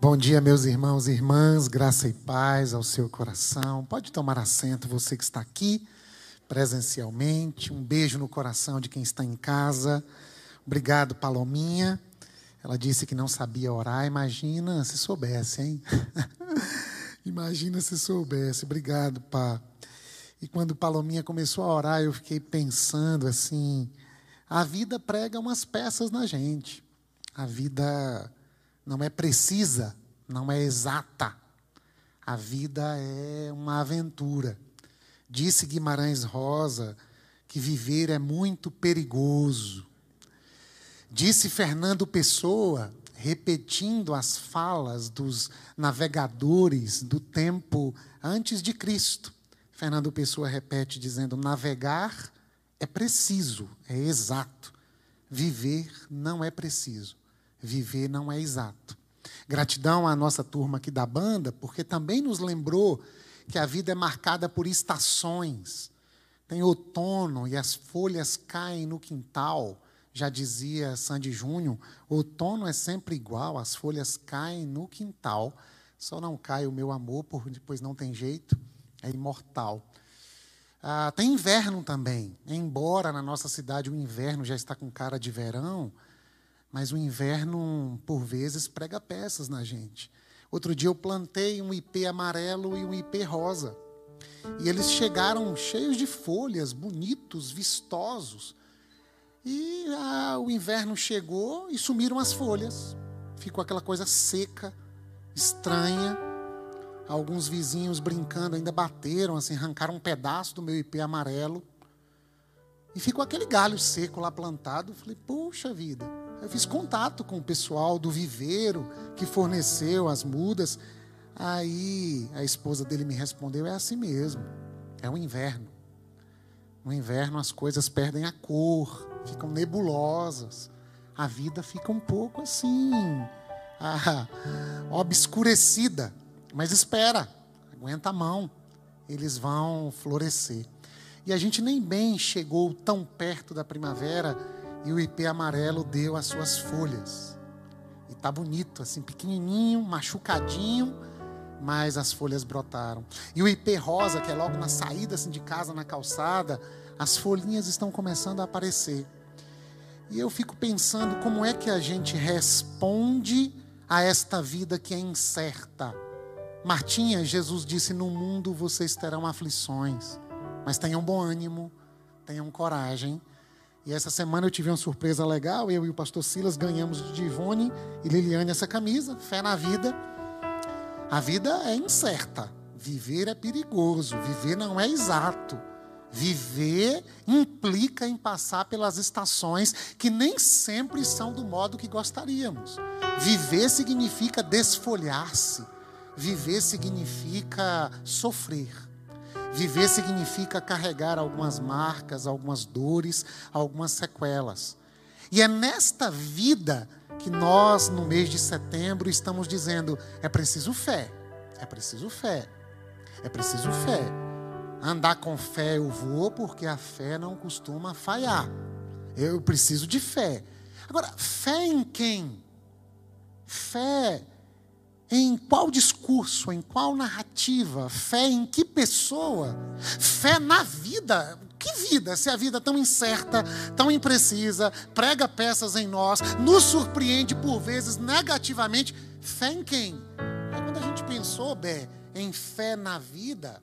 Bom dia, meus irmãos e irmãs, graça e paz ao seu coração. Pode tomar assento, você que está aqui presencialmente. Um beijo no coração de quem está em casa. Obrigado, Palominha. Ela disse que não sabia orar. Imagina se soubesse, hein? Imagina se soubesse. Obrigado, Pá. E quando Palominha começou a orar, eu fiquei pensando assim: a vida prega umas peças na gente. A vida não é precisa, não é exata. A vida é uma aventura. Disse Guimarães Rosa que viver é muito perigoso. Disse Fernando Pessoa, repetindo as falas dos navegadores do tempo antes de Cristo. Fernando Pessoa repete dizendo: navegar é preciso, é exato. Viver não é preciso. Viver não é exato. Gratidão à nossa turma aqui da banda, porque também nos lembrou que a vida é marcada por estações. Tem outono e as folhas caem no quintal. Já dizia Sandy Júnior, outono é sempre igual, as folhas caem no quintal. Só não cai o meu amor, pois não tem jeito, é imortal. Ah, tem inverno também. Embora na nossa cidade o inverno já está com cara de verão, mas o inverno, por vezes, prega peças na gente. Outro dia eu plantei um ipê amarelo e um ipê rosa. E eles chegaram cheios de folhas, bonitos, vistosos. E ah, o inverno chegou e sumiram as folhas. Ficou aquela coisa seca, estranha. Alguns vizinhos brincando ainda bateram, assim, arrancaram um pedaço do meu ipê amarelo. E ficou aquele galho seco lá plantado. Falei, puxa vida. Eu fiz contato com o pessoal do viveiro que forneceu as mudas. Aí a esposa dele me respondeu: é assim mesmo, é o inverno. No inverno as coisas perdem a cor, ficam nebulosas. A vida fica um pouco assim, ah, obscurecida. Mas espera, aguenta a mão, eles vão florescer. E a gente nem bem chegou tão perto da primavera e o ipê amarelo deu as suas folhas. E tá bonito, assim, pequenininho, machucadinho, mas as folhas brotaram. E o ipê rosa, que é logo na saída assim, de casa, na calçada, as folhinhas estão começando a aparecer. E eu fico pensando como é que a gente responde a esta vida que é incerta. Martinha, Jesus disse: No mundo vocês terão aflições, mas tenham bom ânimo, tenham coragem, e essa semana eu tive uma surpresa legal. Eu e o pastor Silas ganhamos de Ivone e Liliane essa camisa, Fé na Vida. A vida é incerta. Viver é perigoso. Viver não é exato. Viver implica em passar pelas estações que nem sempre são do modo que gostaríamos. Viver significa desfolhar-se. Viver significa sofrer. Viver significa carregar algumas marcas, algumas dores, algumas sequelas. E é nesta vida que nós, no mês de setembro, estamos dizendo: é preciso fé, é preciso fé, é preciso fé. Andar com fé eu vou, porque a fé não costuma falhar. Eu preciso de fé. Agora, fé em quem? Fé em qual discurso, em qual narrativa, fé em que pessoa, fé na vida. Que vida, se a vida é tão incerta, tão imprecisa, prega peças em nós, nos surpreende por vezes negativamente. Fé em quem? É quando a gente pensou, Bé, em fé na vida,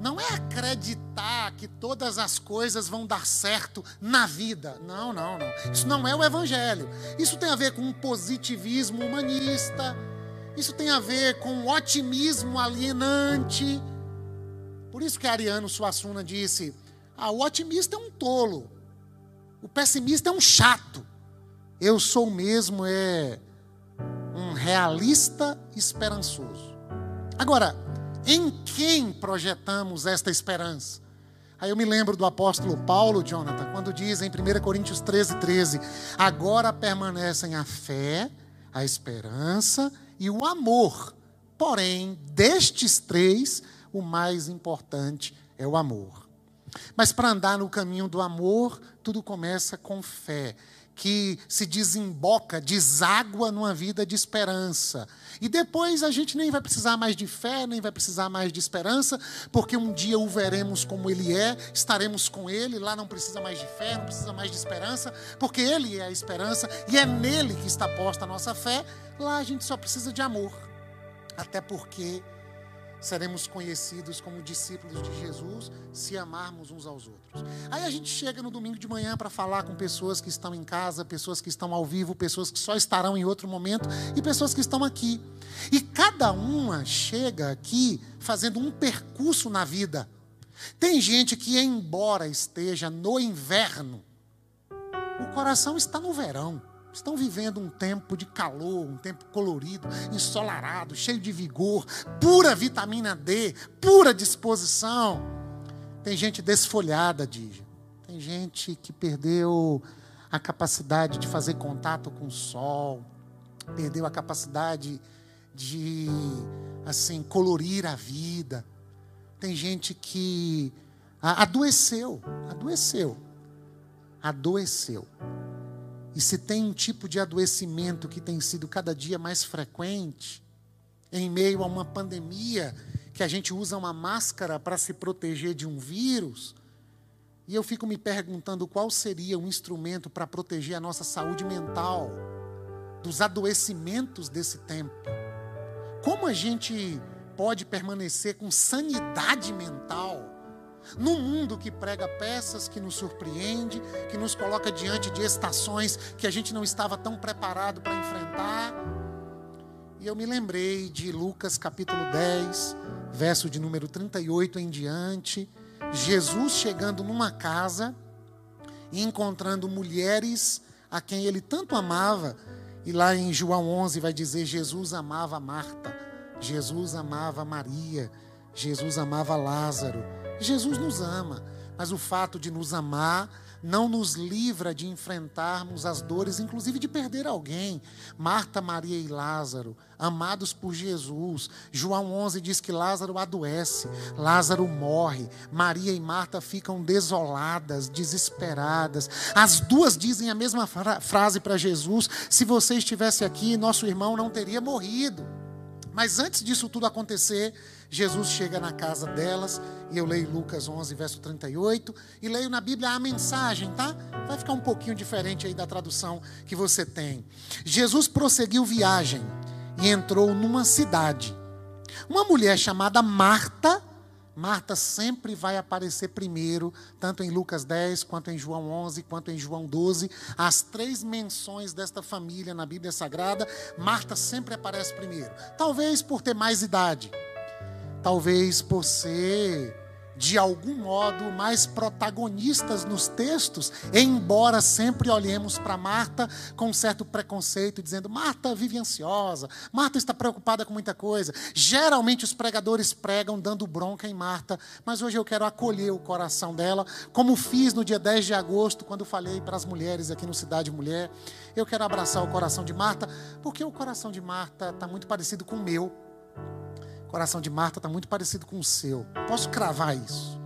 não é acreditar que todas as coisas vão dar certo na vida. Não, não, não. Isso não é o Evangelho. Isso tem a ver com um positivismo humanista isso tem a ver com otimismo alienante. Por isso que Ariano Suassuna disse: ah, o otimista é um tolo, o pessimista é um chato. Eu sou mesmo é um realista esperançoso. Agora, em quem projetamos esta esperança? Aí eu me lembro do apóstolo Paulo, Jonathan, quando diz em 1 Coríntios 13, 13: Agora permanecem a fé, a esperança e o amor. Porém, destes três, o mais importante é o amor. Mas para andar no caminho do amor, tudo começa com fé. Que se desemboca, deságua numa vida de esperança. E depois a gente nem vai precisar mais de fé, nem vai precisar mais de esperança, porque um dia o veremos como ele é, estaremos com ele, lá não precisa mais de fé, não precisa mais de esperança, porque ele é a esperança e é nele que está posta a nossa fé. Lá a gente só precisa de amor. Até porque seremos conhecidos como discípulos de Jesus se amarmos uns aos outros. Aí a gente chega no domingo de manhã para falar com pessoas que estão em casa, pessoas que estão ao vivo, pessoas que só estarão em outro momento e pessoas que estão aqui. E cada uma chega aqui fazendo um percurso na vida. Tem gente que, embora esteja no inverno, o coração está no verão estão vivendo um tempo de calor, um tempo colorido, ensolarado, cheio de vigor, pura vitamina D, pura disposição. Tem gente desfolhada, diz. Tem gente que perdeu a capacidade de fazer contato com o sol, perdeu a capacidade de assim colorir a vida. Tem gente que adoeceu, adoeceu, adoeceu. E se tem um tipo de adoecimento que tem sido cada dia mais frequente, em meio a uma pandemia, que a gente usa uma máscara para se proteger de um vírus, e eu fico me perguntando qual seria o instrumento para proteger a nossa saúde mental dos adoecimentos desse tempo. Como a gente pode permanecer com sanidade mental num mundo que prega peças, que nos surpreende, que nos coloca diante de estações que a gente não estava tão preparado para enfrentar. E eu me lembrei de Lucas capítulo 10, verso de número 38 em diante. Jesus chegando numa casa e encontrando mulheres a quem ele tanto amava. E lá em João 11 vai dizer: Jesus amava Marta, Jesus amava Maria, Jesus amava Lázaro. Jesus nos ama, mas o fato de nos amar não nos livra de enfrentarmos as dores, inclusive de perder alguém. Marta, Maria e Lázaro, amados por Jesus. João 11 diz que Lázaro adoece, Lázaro morre, Maria e Marta ficam desoladas, desesperadas. As duas dizem a mesma fra frase para Jesus: se você estivesse aqui, nosso irmão não teria morrido. Mas antes disso tudo acontecer, Jesus chega na casa delas, e eu leio Lucas 11, verso 38, e leio na Bíblia a mensagem, tá? Vai ficar um pouquinho diferente aí da tradução que você tem. Jesus prosseguiu viagem e entrou numa cidade. Uma mulher chamada Marta Marta sempre vai aparecer primeiro, tanto em Lucas 10, quanto em João 11, quanto em João 12. As três menções desta família na Bíblia Sagrada, Marta sempre aparece primeiro. Talvez por ter mais idade, talvez por ser de algum modo, mais protagonistas nos textos, embora sempre olhemos para Marta com um certo preconceito, dizendo: Marta vive ansiosa, Marta está preocupada com muita coisa. Geralmente os pregadores pregam dando bronca em Marta, mas hoje eu quero acolher o coração dela, como fiz no dia 10 de agosto, quando falei para as mulheres aqui no Cidade Mulher. Eu quero abraçar o coração de Marta, porque o coração de Marta está muito parecido com o meu coração de Marta está muito parecido com o seu. Posso cravar isso?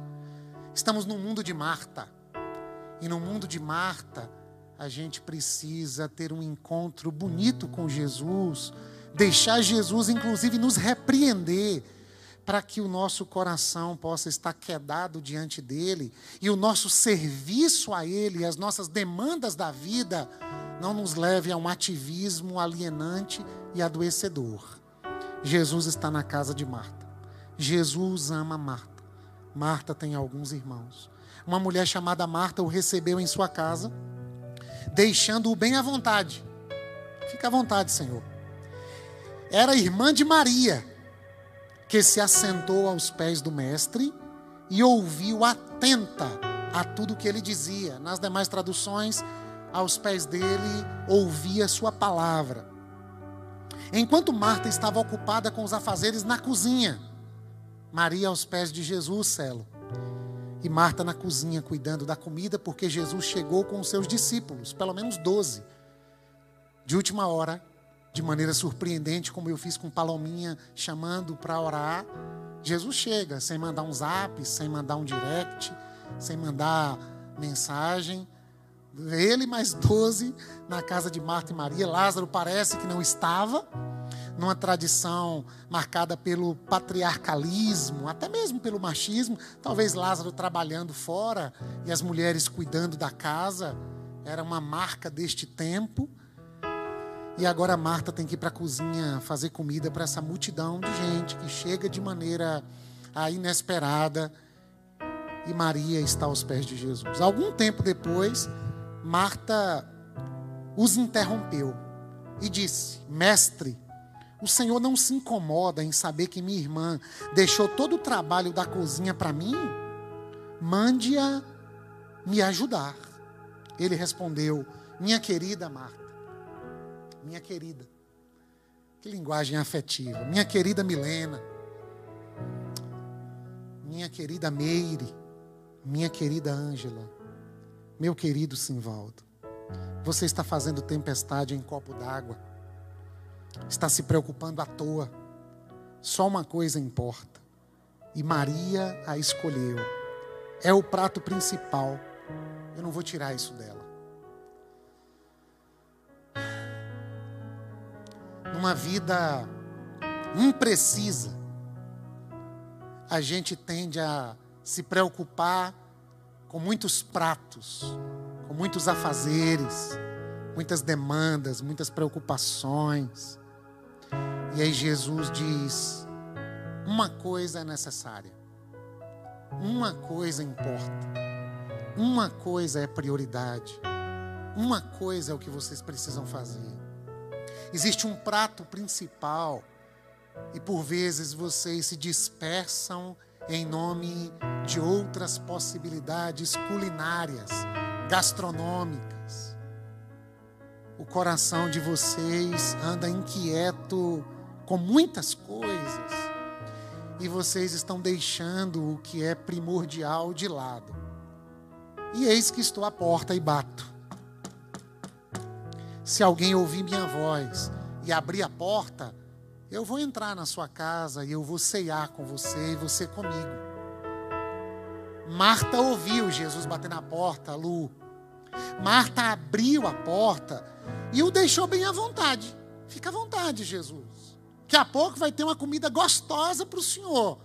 Estamos num mundo de Marta. E no mundo de Marta, a gente precisa ter um encontro bonito com Jesus, deixar Jesus, inclusive, nos repreender, para que o nosso coração possa estar quedado diante dele e o nosso serviço a ele, as nossas demandas da vida, não nos leve a um ativismo alienante e adoecedor. Jesus está na casa de Marta. Jesus ama Marta. Marta tem alguns irmãos. Uma mulher chamada Marta o recebeu em sua casa, deixando-o bem à vontade. Fica à vontade, Senhor. Era irmã de Maria, que se assentou aos pés do Mestre e ouviu atenta a tudo que ele dizia. Nas demais traduções, aos pés dele, ouvia sua palavra. Enquanto Marta estava ocupada com os afazeres na cozinha, Maria aos pés de Jesus, Celo. E Marta na cozinha cuidando da comida, porque Jesus chegou com os seus discípulos, pelo menos doze. De última hora, de maneira surpreendente, como eu fiz com Palominha, chamando para orar. Jesus chega, sem mandar um zap, sem mandar um direct, sem mandar mensagem. Ele mais doze na casa de Marta e Maria. Lázaro parece que não estava, numa tradição marcada pelo patriarcalismo, até mesmo pelo machismo. Talvez Lázaro trabalhando fora e as mulheres cuidando da casa. Era uma marca deste tempo. E agora Marta tem que ir para a cozinha fazer comida para essa multidão de gente que chega de maneira ah, inesperada. E Maria está aos pés de Jesus. Algum tempo depois, Marta os interrompeu e disse: Mestre, o Senhor não se incomoda em saber que minha irmã deixou todo o trabalho da cozinha para mim? Mande-a me ajudar. Ele respondeu: Minha querida Marta, minha querida, que linguagem afetiva, minha querida Milena, minha querida Meire, minha querida Ângela, meu querido Simvaldo, você está fazendo tempestade em copo d'água, está se preocupando à toa. Só uma coisa importa, e Maria a escolheu. É o prato principal. Eu não vou tirar isso dela. Numa vida imprecisa, a gente tende a se preocupar com muitos pratos, com muitos afazeres, muitas demandas, muitas preocupações. E aí Jesus diz: uma coisa é necessária, uma coisa importa, uma coisa é prioridade, uma coisa é o que vocês precisam fazer. Existe um prato principal e por vezes vocês se dispersam em nome de outras possibilidades culinárias, gastronômicas. O coração de vocês anda inquieto com muitas coisas e vocês estão deixando o que é primordial de lado. E eis que estou à porta e bato. Se alguém ouvir minha voz e abrir a porta, eu vou entrar na sua casa e eu vou ceiar com você e você comigo. Marta ouviu Jesus bater na porta, Lu. Marta abriu a porta e o deixou bem à vontade. Fica à vontade, Jesus. Daqui a pouco vai ter uma comida gostosa para o Senhor.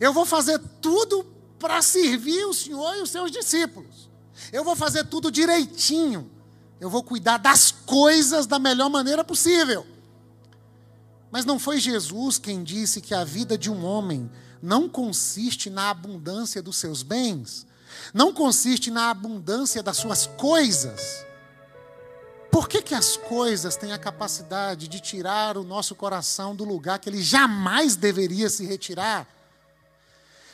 Eu vou fazer tudo para servir o Senhor e os seus discípulos. Eu vou fazer tudo direitinho. Eu vou cuidar das coisas da melhor maneira possível. Mas não foi Jesus quem disse que a vida de um homem não consiste na abundância dos seus bens, não consiste na abundância das suas coisas. Por que, que as coisas têm a capacidade de tirar o nosso coração do lugar que ele jamais deveria se retirar?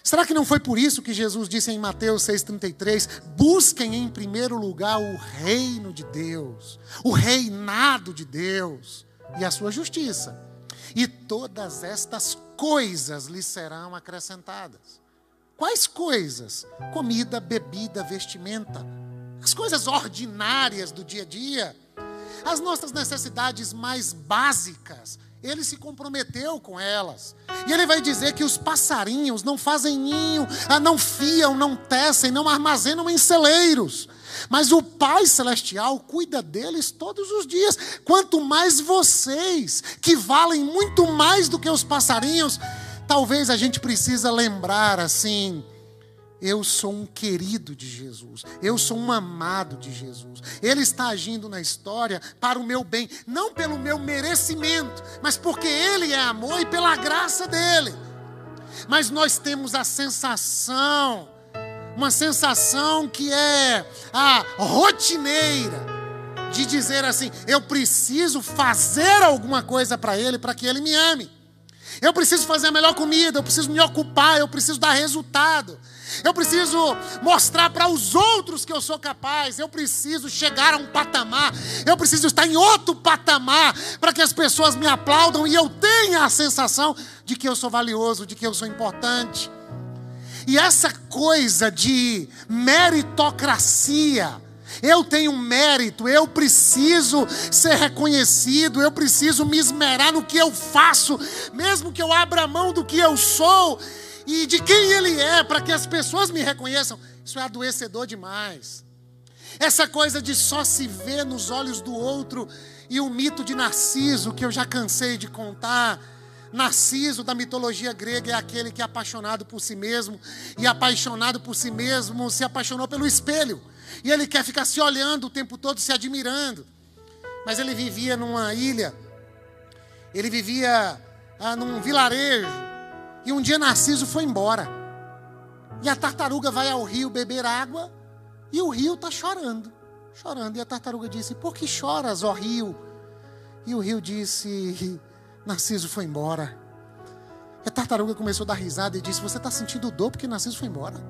Será que não foi por isso que Jesus disse em Mateus 6,33: busquem em primeiro lugar o reino de Deus, o reinado de Deus e a sua justiça? E todas estas coisas lhe serão acrescentadas. Quais coisas? Comida, bebida, vestimenta. As coisas ordinárias do dia a dia. As nossas necessidades mais básicas. Ele se comprometeu com elas. E ele vai dizer que os passarinhos não fazem ninho, ah, não fiam, não tecem, não armazenam em celeiros. Mas o Pai Celestial cuida deles todos os dias. Quanto mais vocês, que valem muito mais do que os passarinhos, talvez a gente precisa lembrar assim. Eu sou um querido de Jesus. Eu sou um amado de Jesus. Ele está agindo na história para o meu bem, não pelo meu merecimento, mas porque Ele é amor e pela graça dele. Mas nós temos a sensação uma sensação que é a rotineira de dizer assim: eu preciso fazer alguma coisa para ele para que ele me ame. Eu preciso fazer a melhor comida, eu preciso me ocupar, eu preciso dar resultado. Eu preciso mostrar para os outros que eu sou capaz. Eu preciso chegar a um patamar. Eu preciso estar em outro patamar para que as pessoas me aplaudam e eu tenha a sensação de que eu sou valioso, de que eu sou importante. E essa coisa de meritocracia, eu tenho mérito, eu preciso ser reconhecido, eu preciso me esmerar no que eu faço, mesmo que eu abra mão do que eu sou e de quem ele é, para que as pessoas me reconheçam. Isso é adoecedor demais. Essa coisa de só se ver nos olhos do outro e o mito de Narciso, que eu já cansei de contar. Narciso da mitologia grega é aquele que é apaixonado por si mesmo e apaixonado por si mesmo se apaixonou pelo espelho. E ele quer ficar se olhando o tempo todo, se admirando. Mas ele vivia numa ilha, ele vivia ah, num vilarejo, e um dia Narciso foi embora. E a tartaruga vai ao rio beber água, e o rio está chorando, chorando. E a tartaruga disse: Por que choras, ó rio? E o rio disse: Narciso foi embora. E a tartaruga começou a dar risada e disse: Você está sentindo dor porque Narciso foi embora?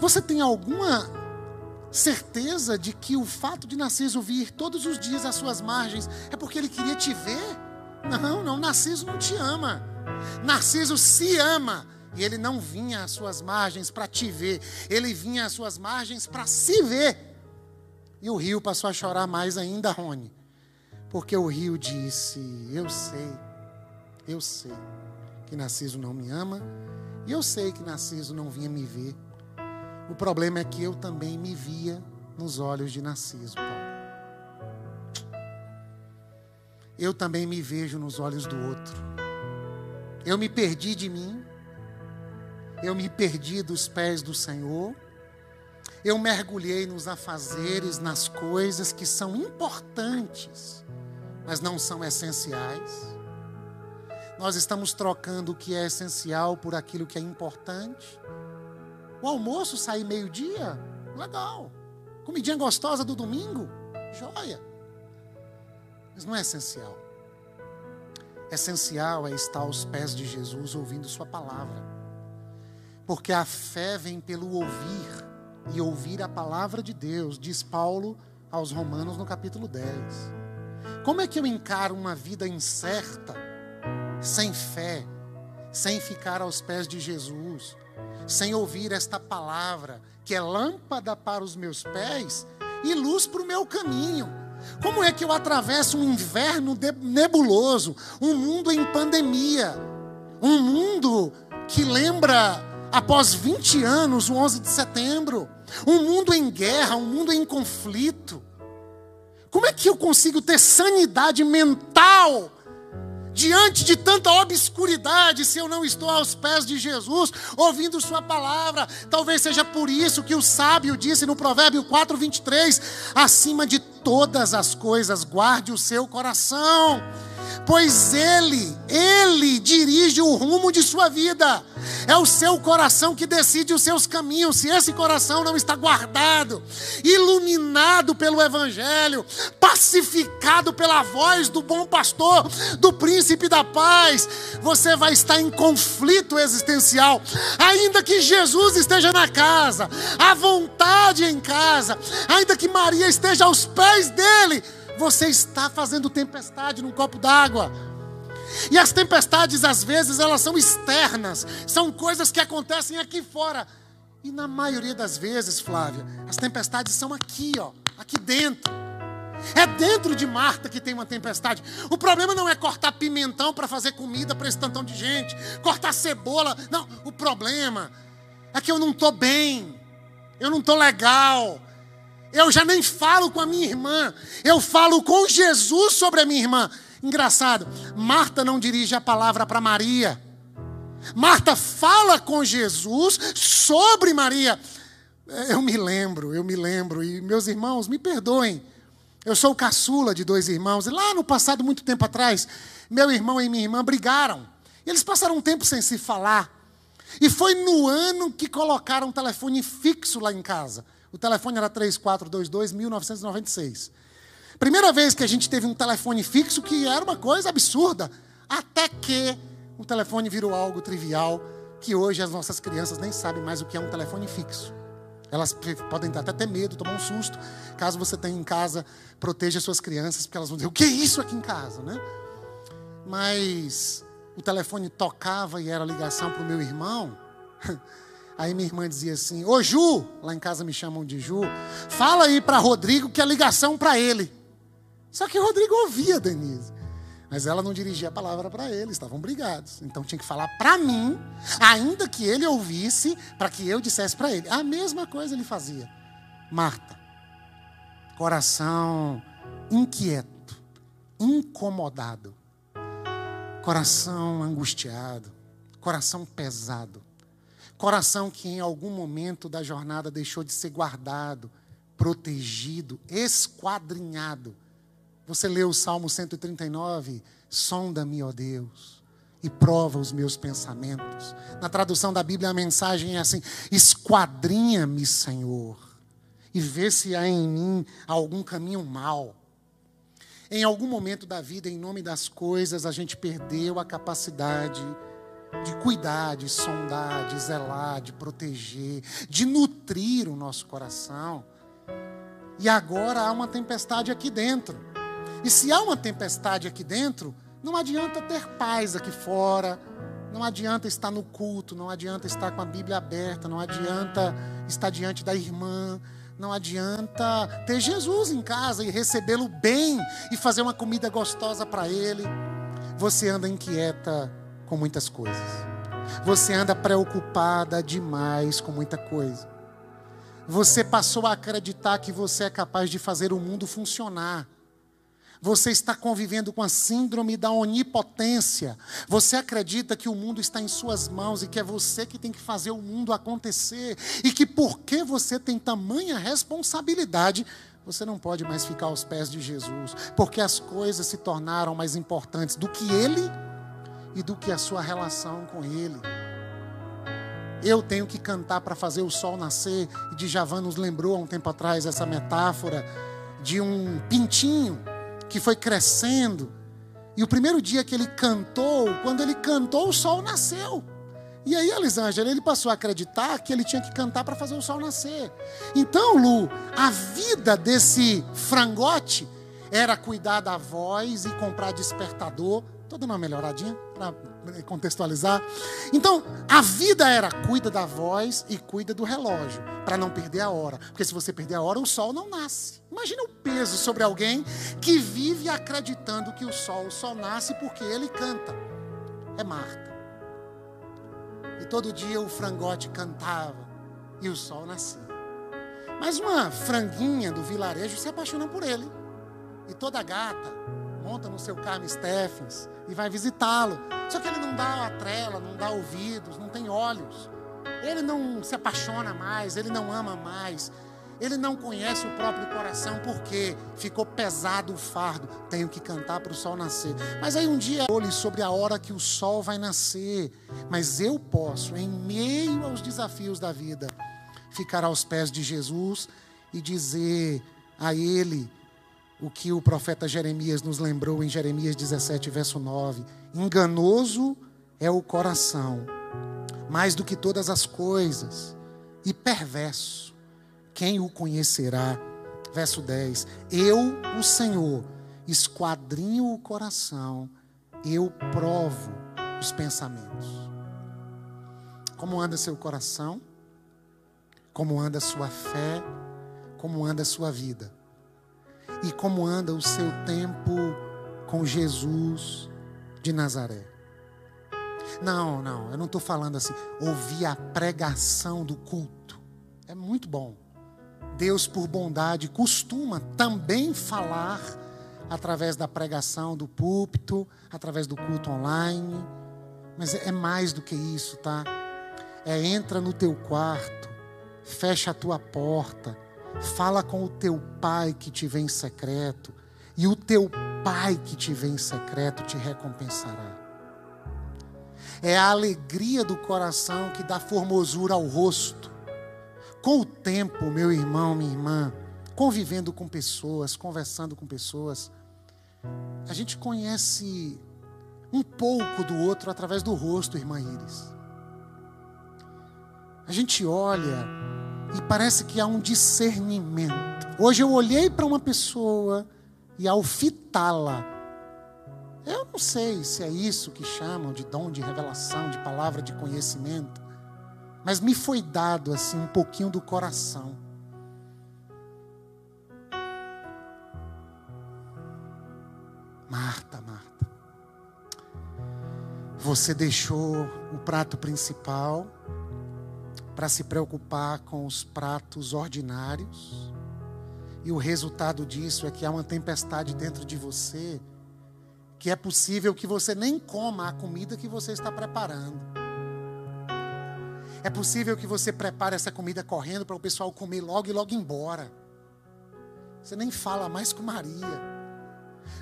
Você tem alguma certeza de que o fato de Narciso vir todos os dias às suas margens é porque ele queria te ver? Não, não, Narciso não te ama. Narciso se ama. E ele não vinha às suas margens para te ver, ele vinha às suas margens para se ver. E o rio passou a chorar mais ainda, Rony, porque o rio disse: Eu sei, eu sei que Narciso não me ama, e eu sei que Narciso não vinha me ver. O problema é que eu também me via nos olhos de Narciso, Paulo. Eu também me vejo nos olhos do outro. Eu me perdi de mim. Eu me perdi dos pés do Senhor. Eu mergulhei nos afazeres, nas coisas que são importantes, mas não são essenciais. Nós estamos trocando o que é essencial por aquilo que é importante. O almoço sair meio-dia, legal. Comidinha gostosa do domingo, joia. Mas não é essencial. Essencial é estar aos pés de Jesus ouvindo Sua palavra. Porque a fé vem pelo ouvir, e ouvir a palavra de Deus, diz Paulo aos Romanos no capítulo 10. Como é que eu encaro uma vida incerta, sem fé, sem ficar aos pés de Jesus? sem ouvir esta palavra, que é lâmpada para os meus pés e luz para o meu caminho. Como é que eu atravesso um inverno nebuloso, um mundo em pandemia, um mundo que lembra após 20 anos, o 11 de setembro, um mundo em guerra, um mundo em conflito? Como é que eu consigo ter sanidade mental diante de tanta obscuridade, se eu não estou aos pés de Jesus, ouvindo Sua palavra. Talvez seja por isso que o sábio disse no Provérbio 4, 23: acima de todas as coisas, guarde o seu coração pois Ele, Ele dirige o rumo de sua vida. É o seu coração que decide os seus caminhos. Se esse coração não está guardado, iluminado pelo Evangelho, pacificado pela voz do bom pastor, do príncipe da paz, você vai estar em conflito existencial. Ainda que Jesus esteja na casa, à vontade em casa, ainda que Maria esteja aos pés dele você está fazendo tempestade num copo d'água. E as tempestades, às vezes, elas são externas, são coisas que acontecem aqui fora. E na maioria das vezes, Flávia, as tempestades são aqui, ó, aqui dentro. É dentro de Marta que tem uma tempestade. O problema não é cortar pimentão para fazer comida para esse tantão de gente, cortar cebola. Não, o problema é que eu não estou bem, eu não estou legal, eu já nem falo com a minha irmã, eu falo com Jesus sobre a minha irmã. Engraçado, Marta não dirige a palavra para Maria. Marta fala com Jesus sobre Maria. Eu me lembro, eu me lembro, e meus irmãos, me perdoem. Eu sou o caçula de dois irmãos, e lá no passado, muito tempo atrás, meu irmão e minha irmã brigaram. Eles passaram um tempo sem se falar. E foi no ano que colocaram um telefone fixo lá em casa. O telefone era 3422-1996. Primeira vez que a gente teve um telefone fixo que era uma coisa absurda. Até que o telefone virou algo trivial, que hoje as nossas crianças nem sabem mais o que é um telefone fixo. Elas podem até ter medo, tomar um susto. Caso você tenha em casa, proteja suas crianças, porque elas vão dizer: o que é isso aqui em casa, né? Mas o telefone tocava e era ligação para o meu irmão. Aí minha irmã dizia assim: Ô Ju, lá em casa me chamam de Ju, fala aí para Rodrigo que é ligação para ele. Só que Rodrigo ouvia Denise. Mas ela não dirigia a palavra para ele, estavam brigados. Então tinha que falar para mim, ainda que ele ouvisse, para que eu dissesse para ele. A mesma coisa ele fazia. Marta, coração inquieto, incomodado, coração angustiado, coração pesado, coração que em algum momento da jornada deixou de ser guardado, protegido, esquadrinhado. Você leu o Salmo 139? Sonda-me, ó Deus e prova os meus pensamentos. Na tradução da Bíblia, a mensagem é assim: esquadrinha-me, Senhor, e vê se há em mim algum caminho mal. Em algum momento da vida, em nome das coisas, a gente perdeu a capacidade de cuidar, de sondar, de zelar, de proteger, de nutrir o nosso coração. E agora há uma tempestade aqui dentro. E se há uma tempestade aqui dentro, não adianta ter paz aqui fora, não adianta estar no culto, não adianta estar com a Bíblia aberta, não adianta estar diante da irmã, não adianta ter Jesus em casa e recebê-lo bem e fazer uma comida gostosa para ele. Você anda inquieta com muitas coisas. Você anda preocupada demais com muita coisa. Você passou a acreditar que você é capaz de fazer o mundo funcionar você está convivendo com a síndrome da onipotência. Você acredita que o mundo está em suas mãos e que é você que tem que fazer o mundo acontecer. E que porque você tem tamanha responsabilidade, você não pode mais ficar aos pés de Jesus. Porque as coisas se tornaram mais importantes do que Ele e do que a sua relação com Ele. Eu tenho que cantar para fazer o sol nascer. E Djavan nos lembrou há um tempo atrás essa metáfora de um pintinho que foi crescendo. E o primeiro dia que ele cantou, quando ele cantou, o sol nasceu. E aí, Elisângela, ele passou a acreditar que ele tinha que cantar para fazer o sol nascer. Então, Lu, a vida desse frangote era cuidar da voz e comprar despertador. Estou dando uma melhoradinha para contextualizar. Então, a vida era cuida da voz e cuida do relógio, para não perder a hora. Porque se você perder a hora, o sol não nasce. Imagina o peso sobre alguém que vive acreditando que o sol só nasce porque ele canta. É Marta. E todo dia o frangote cantava e o sol nascia. Mas uma franguinha do vilarejo se apaixona por ele. E toda gata monta no seu carro Stephens e vai visitá-lo. Só que ele não dá a trela, não dá ouvidos, não tem olhos. Ele não se apaixona mais, ele não ama mais. Ele não conhece o próprio coração porque ficou pesado o fardo. Tenho que cantar para o sol nascer. Mas aí um dia olhe sobre a hora que o sol vai nascer. Mas eu posso, em meio aos desafios da vida, ficar aos pés de Jesus e dizer a Ele o que o profeta Jeremias nos lembrou em Jeremias 17, verso 9: enganoso é o coração, mais do que todas as coisas, e perverso. Quem o conhecerá? Verso 10: Eu, o Senhor, esquadrinho o coração, eu provo os pensamentos. Como anda seu coração? Como anda sua fé? Como anda sua vida? E como anda o seu tempo com Jesus de Nazaré. Não, não, eu não estou falando assim, ouvir a pregação do culto. É muito bom. Deus, por bondade, costuma também falar através da pregação do púlpito, através do culto online. Mas é mais do que isso, tá? É entra no teu quarto, fecha a tua porta, Fala com o teu pai que te vê em secreto, e o teu pai que te vê em secreto te recompensará. É a alegria do coração que dá formosura ao rosto. Com o tempo, meu irmão, minha irmã, convivendo com pessoas, conversando com pessoas, a gente conhece um pouco do outro através do rosto, irmã Iris. A gente olha e parece que há um discernimento. Hoje eu olhei para uma pessoa e ao fitá-la, eu não sei se é isso que chamam de dom de revelação, de palavra de conhecimento, mas me foi dado assim um pouquinho do coração. Marta, Marta, você deixou o prato principal para se preocupar com os pratos ordinários E o resultado disso é que há uma tempestade dentro de você, que é possível que você nem coma a comida que você está preparando. É possível que você prepare essa comida correndo para o pessoal comer logo e logo embora. Você nem fala mais com Maria.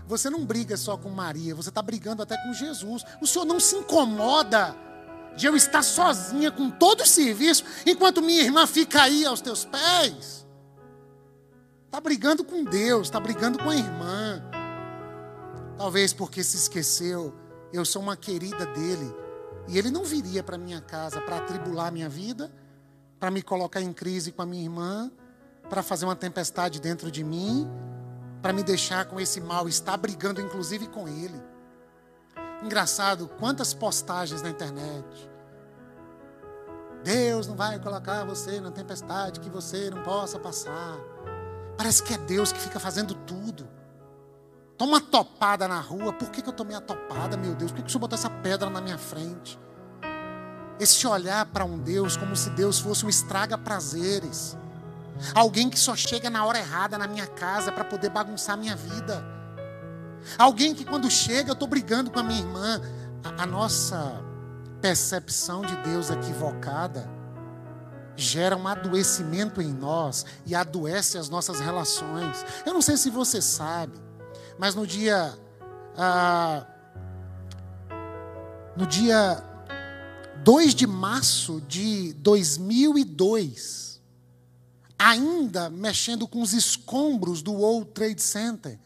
Você não briga só com Maria, você está brigando até com Jesus. O Senhor não se incomoda de eu estar sozinha com todo o serviço, enquanto minha irmã fica aí aos teus pés. Está brigando com Deus, está brigando com a irmã. Talvez porque se esqueceu, eu sou uma querida dele. E ele não viria para minha casa para atribular minha vida, para me colocar em crise com a minha irmã, para fazer uma tempestade dentro de mim, para me deixar com esse mal, estar brigando inclusive com ele. Engraçado, quantas postagens na internet. Deus não vai colocar você na tempestade que você não possa passar. Parece que é Deus que fica fazendo tudo. Toma topada na rua. Por que, que eu tomei a topada, meu Deus? Por que, que o Senhor botou essa pedra na minha frente? Esse olhar para um Deus como se Deus fosse um estraga prazeres. Alguém que só chega na hora errada na minha casa para poder bagunçar minha vida. Alguém que quando chega eu estou brigando com a minha irmã. A, a nossa percepção de Deus equivocada gera um adoecimento em nós e adoece as nossas relações. Eu não sei se você sabe, mas no dia. Ah, no dia 2 de março de 2002, ainda mexendo com os escombros do World Trade Center,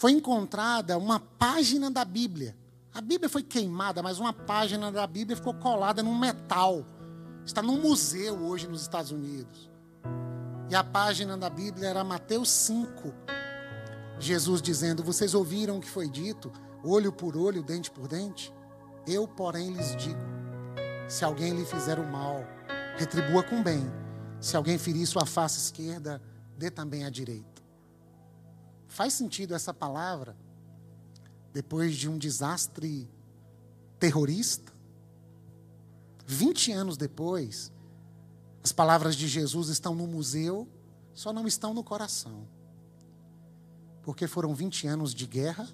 foi encontrada uma página da Bíblia. A Bíblia foi queimada, mas uma página da Bíblia ficou colada num metal. Está num museu hoje nos Estados Unidos. E a página da Bíblia era Mateus 5. Jesus dizendo: Vocês ouviram o que foi dito, olho por olho, dente por dente? Eu, porém, lhes digo: se alguém lhe fizer o mal, retribua com bem. Se alguém ferir sua face esquerda, dê também a direita. Faz sentido essa palavra depois de um desastre terrorista? 20 anos depois, as palavras de Jesus estão no museu, só não estão no coração. Porque foram 20 anos de guerra,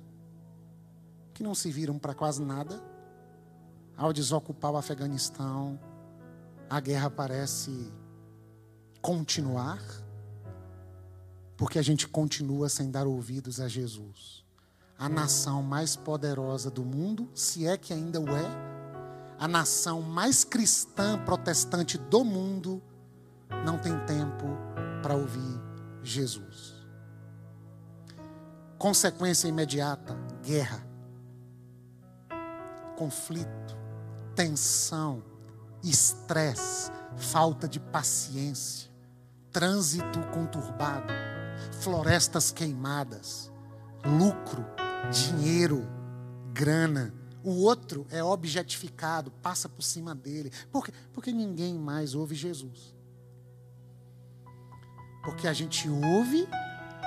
que não se viram para quase nada. Ao desocupar o Afeganistão, a guerra parece continuar porque a gente continua sem dar ouvidos a Jesus. A nação mais poderosa do mundo, se é que ainda o é, a nação mais cristã protestante do mundo, não tem tempo para ouvir Jesus. Consequência imediata: guerra, conflito, tensão, estresse, falta de paciência, trânsito conturbado florestas queimadas, lucro, dinheiro, grana. O outro é objetificado, passa por cima dele. Por quê? Porque ninguém mais ouve Jesus. Porque a gente ouve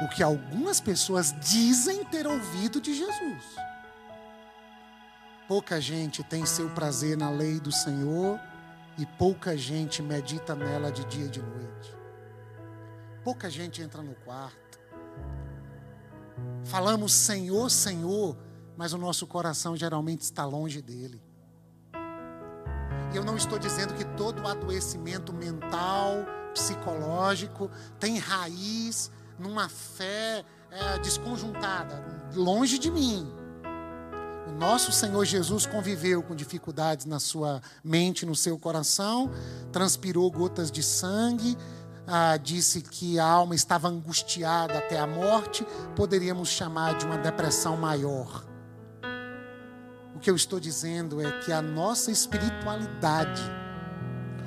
o que algumas pessoas dizem ter ouvido de Jesus. Pouca gente tem seu prazer na lei do Senhor e pouca gente medita nela de dia e de noite. Pouca gente entra no quarto. Falamos Senhor, Senhor, mas o nosso coração geralmente está longe dele. E eu não estou dizendo que todo adoecimento mental, psicológico, tem raiz numa fé é, desconjuntada, longe de mim. O nosso Senhor Jesus conviveu com dificuldades na sua mente, no seu coração, transpirou gotas de sangue, ah, disse que a alma estava angustiada até a morte, poderíamos chamar de uma depressão maior. O que eu estou dizendo é que a nossa espiritualidade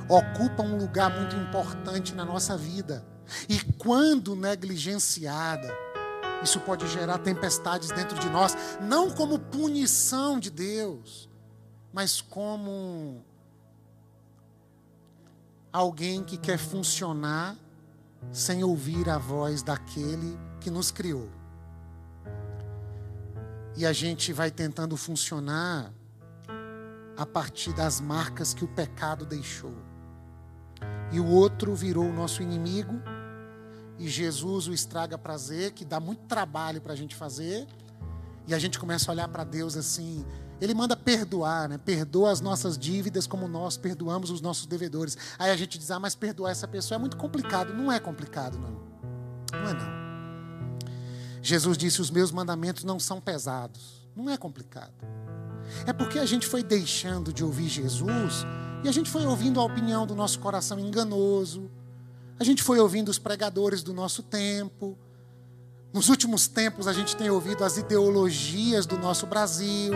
ocupa um lugar muito importante na nossa vida. E quando negligenciada, isso pode gerar tempestades dentro de nós, não como punição de Deus, mas como alguém que quer funcionar sem ouvir a voz daquele que nos criou. E a gente vai tentando funcionar a partir das marcas que o pecado deixou. E o outro virou o nosso inimigo, e Jesus o estraga prazer, que dá muito trabalho para a gente fazer, e a gente começa a olhar para Deus assim. Ele manda perdoar, né? Perdoa as nossas dívidas como nós perdoamos os nossos devedores. Aí a gente diz, ah, mas perdoar essa pessoa é muito complicado. Não é complicado, não. Não é, não. Jesus disse: Os meus mandamentos não são pesados. Não é complicado. É porque a gente foi deixando de ouvir Jesus e a gente foi ouvindo a opinião do nosso coração enganoso. A gente foi ouvindo os pregadores do nosso tempo. Nos últimos tempos, a gente tem ouvido as ideologias do nosso Brasil.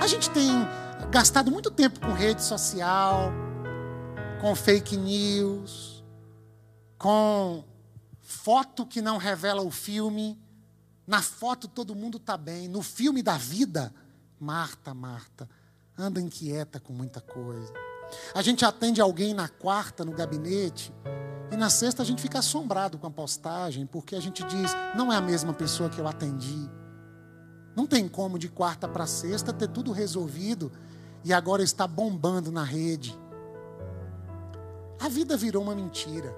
A gente tem gastado muito tempo com rede social, com fake news, com foto que não revela o filme. Na foto todo mundo está bem. No filme da vida, Marta, Marta, anda inquieta com muita coisa. A gente atende alguém na quarta no gabinete e na sexta a gente fica assombrado com a postagem, porque a gente diz: não é a mesma pessoa que eu atendi. Não tem como de quarta para sexta ter tudo resolvido e agora está bombando na rede. A vida virou uma mentira.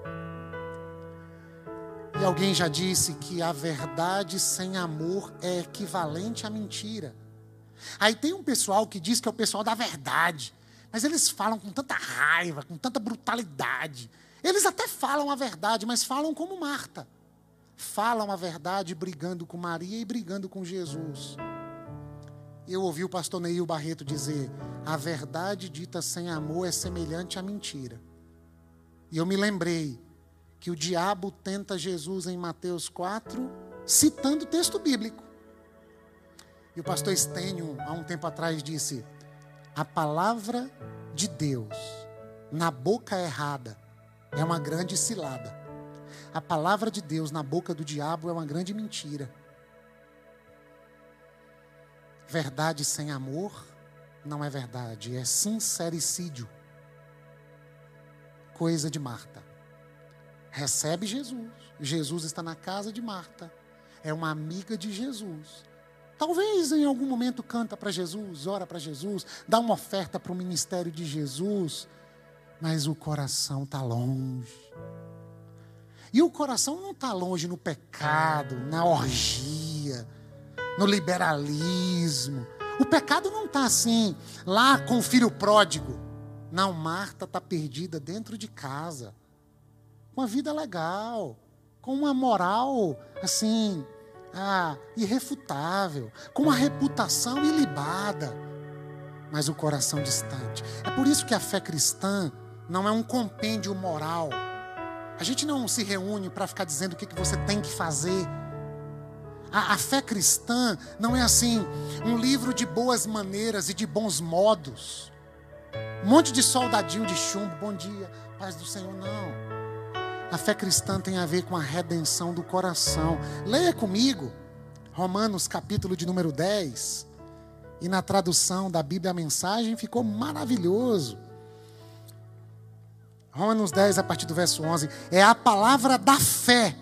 E alguém já disse que a verdade sem amor é equivalente à mentira. Aí tem um pessoal que diz que é o pessoal da verdade, mas eles falam com tanta raiva, com tanta brutalidade. Eles até falam a verdade, mas falam como Marta. Falam a verdade brigando com Maria e brigando com Jesus. Eu ouvi o pastor Neil Barreto dizer: a verdade dita sem amor é semelhante à mentira. E eu me lembrei que o diabo tenta Jesus em Mateus 4, citando texto bíblico. E o pastor Estênio, há um tempo atrás, disse: A palavra de Deus na boca errada é uma grande cilada. A palavra de Deus na boca do diabo é uma grande mentira. Verdade sem amor não é verdade, é sincericídio. Coisa de Marta recebe Jesus. Jesus está na casa de Marta. É uma amiga de Jesus. Talvez em algum momento canta para Jesus, ora para Jesus, dá uma oferta para o ministério de Jesus, mas o coração está longe. E o coração não está longe no pecado, na orgia, no liberalismo. O pecado não está assim, lá com o filho pródigo. Não, Marta está perdida dentro de casa com uma vida legal, com uma moral assim, ah, irrefutável, com uma reputação ilibada, mas o coração distante. É por isso que a fé cristã não é um compêndio moral. A gente não se reúne para ficar dizendo o que, que você tem que fazer. A, a, fé cristã não é assim, um livro de boas maneiras e de bons modos. Um monte de soldadinho de chumbo, bom dia, paz do Senhor, não. A fé cristã tem a ver com a redenção do coração. Leia comigo Romanos capítulo de número 10. E na tradução da Bíblia a mensagem ficou maravilhoso. Romanos 10, a partir do verso 11. É a palavra da fé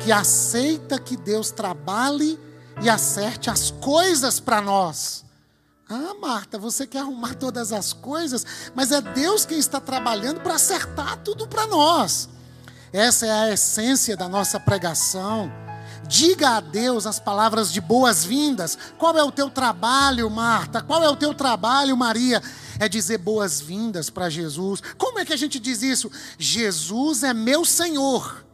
que aceita que Deus trabalhe e acerte as coisas para nós. Ah, Marta, você quer arrumar todas as coisas, mas é Deus quem está trabalhando para acertar tudo para nós. Essa é a essência da nossa pregação. Diga a Deus as palavras de boas-vindas. Qual é o teu trabalho, Marta? Qual é o teu trabalho, Maria? É dizer boas-vindas para Jesus. Como é que a gente diz isso? Jesus é meu Senhor.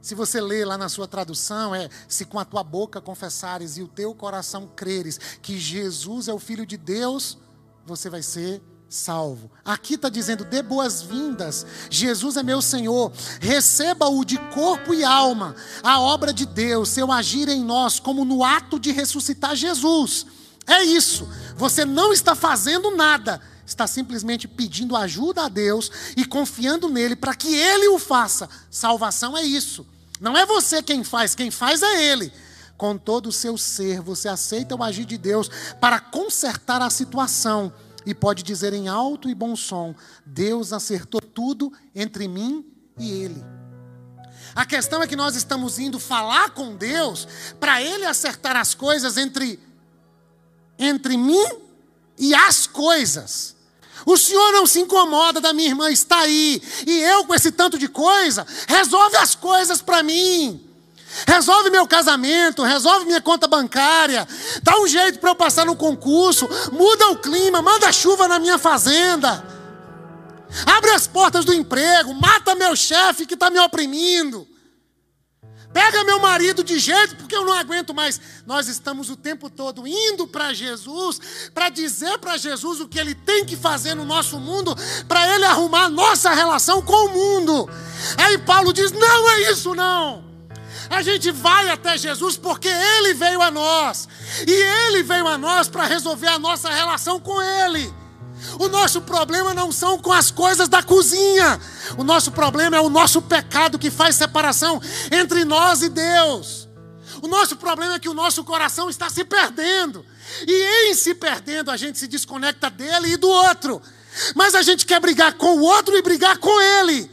Se você ler lá na sua tradução, é: se com a tua boca confessares e o teu coração creres que Jesus é o Filho de Deus, você vai ser salvo. Aqui está dizendo: dê boas-vindas. Jesus é meu Senhor. Receba-o de corpo e alma. A obra de Deus, seu agir em nós, como no ato de ressuscitar Jesus. É isso. Você não está fazendo nada. Está simplesmente pedindo ajuda a Deus e confiando nele para que ele o faça. Salvação é isso. Não é você quem faz, quem faz é ele. Com todo o seu ser, você aceita o agir de Deus para consertar a situação e pode dizer em alto e bom som: Deus acertou tudo entre mim e ele. A questão é que nós estamos indo falar com Deus para ele acertar as coisas entre entre mim e as coisas. O senhor não se incomoda da minha irmã estar aí. E eu, com esse tanto de coisa, resolve as coisas para mim. Resolve meu casamento, resolve minha conta bancária, dá um jeito para eu passar no concurso, muda o clima, manda chuva na minha fazenda, abre as portas do emprego, mata meu chefe que está me oprimindo. Pega meu marido de jeito, porque eu não aguento mais. Nós estamos o tempo todo indo para Jesus, para dizer para Jesus o que ele tem que fazer no nosso mundo, para ele arrumar nossa relação com o mundo. Aí Paulo diz: não é isso, não. A gente vai até Jesus porque ele veio a nós, e ele veio a nós para resolver a nossa relação com ele. O nosso problema não são com as coisas da cozinha. O nosso problema é o nosso pecado que faz separação entre nós e Deus. O nosso problema é que o nosso coração está se perdendo. E em se perdendo, a gente se desconecta dele e do outro. Mas a gente quer brigar com o outro e brigar com ele.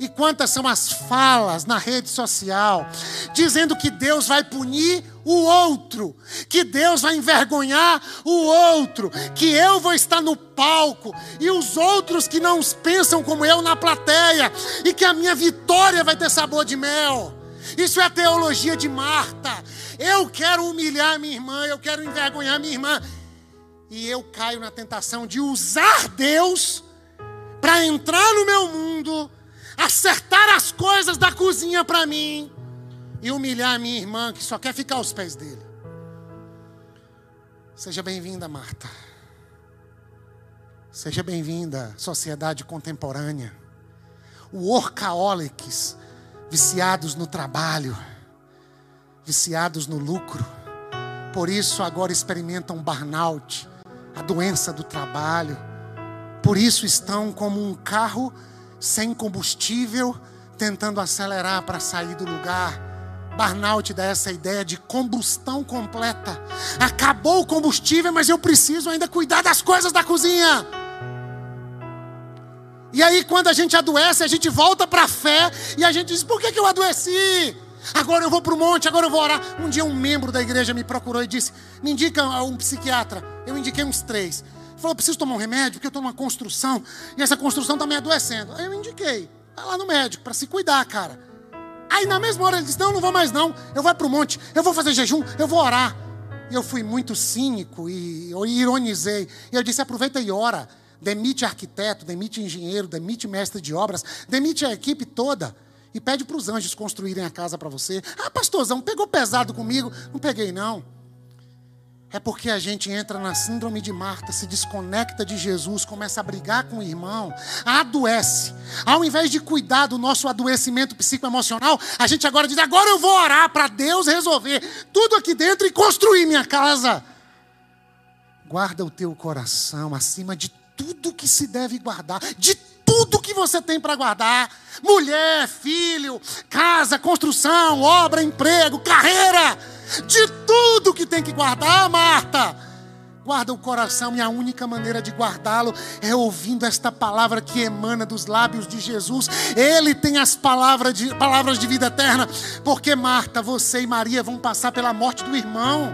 E quantas são as falas na rede social dizendo que Deus vai punir o outro, que Deus vai envergonhar o outro, que eu vou estar no palco e os outros que não pensam como eu na plateia, e que a minha vitória vai ter sabor de mel. Isso é a teologia de Marta. Eu quero humilhar minha irmã, eu quero envergonhar minha irmã. E eu caio na tentação de usar Deus para entrar no meu mundo acertar as coisas da cozinha para mim e humilhar a minha irmã que só quer ficar aos pés dele. Seja bem-vinda, Marta. Seja bem-vinda, sociedade contemporânea. Workaholics, viciados no trabalho, viciados no lucro. Por isso agora experimentam burnout, a doença do trabalho. Por isso estão como um carro sem combustível, tentando acelerar para sair do lugar. Burnout dá essa ideia de combustão completa. Acabou o combustível, mas eu preciso ainda cuidar das coisas da cozinha. E aí, quando a gente adoece, a gente volta para a fé e a gente diz: por que, que eu adoeci? Agora eu vou para o monte, agora eu vou orar. Um dia, um membro da igreja me procurou e disse: me indica um psiquiatra. Eu indiquei uns três. Falou, preciso tomar um remédio, porque eu estou numa construção, e essa construção está me adoecendo. Aí eu indiquei, vai lá no médico, para se cuidar, cara. Aí na mesma hora ele disse, não, não vou mais não, eu vou para o monte, eu vou fazer jejum, eu vou orar. E eu fui muito cínico e eu ironizei. E eu disse, aproveita e ora. Demite arquiteto, demite engenheiro, demite mestre de obras, demite a equipe toda. E pede para os anjos construírem a casa para você. Ah, pastorzão, pegou pesado comigo? Não peguei, não. É porque a gente entra na síndrome de Marta, se desconecta de Jesus, começa a brigar com o irmão, adoece. Ao invés de cuidar do nosso adoecimento psicoemocional, a gente agora diz: agora eu vou orar para Deus resolver tudo aqui dentro e construir minha casa. Guarda o teu coração acima de tudo que se deve guardar, de tudo que você tem para guardar: mulher, filho, casa, construção, obra, emprego, carreira de tudo que tem que guardar, Marta. Guarda o coração e a única maneira de guardá-lo é ouvindo esta palavra que emana dos lábios de Jesus. Ele tem as palavras de, palavras de vida eterna. Porque, Marta, você e Maria vão passar pela morte do irmão.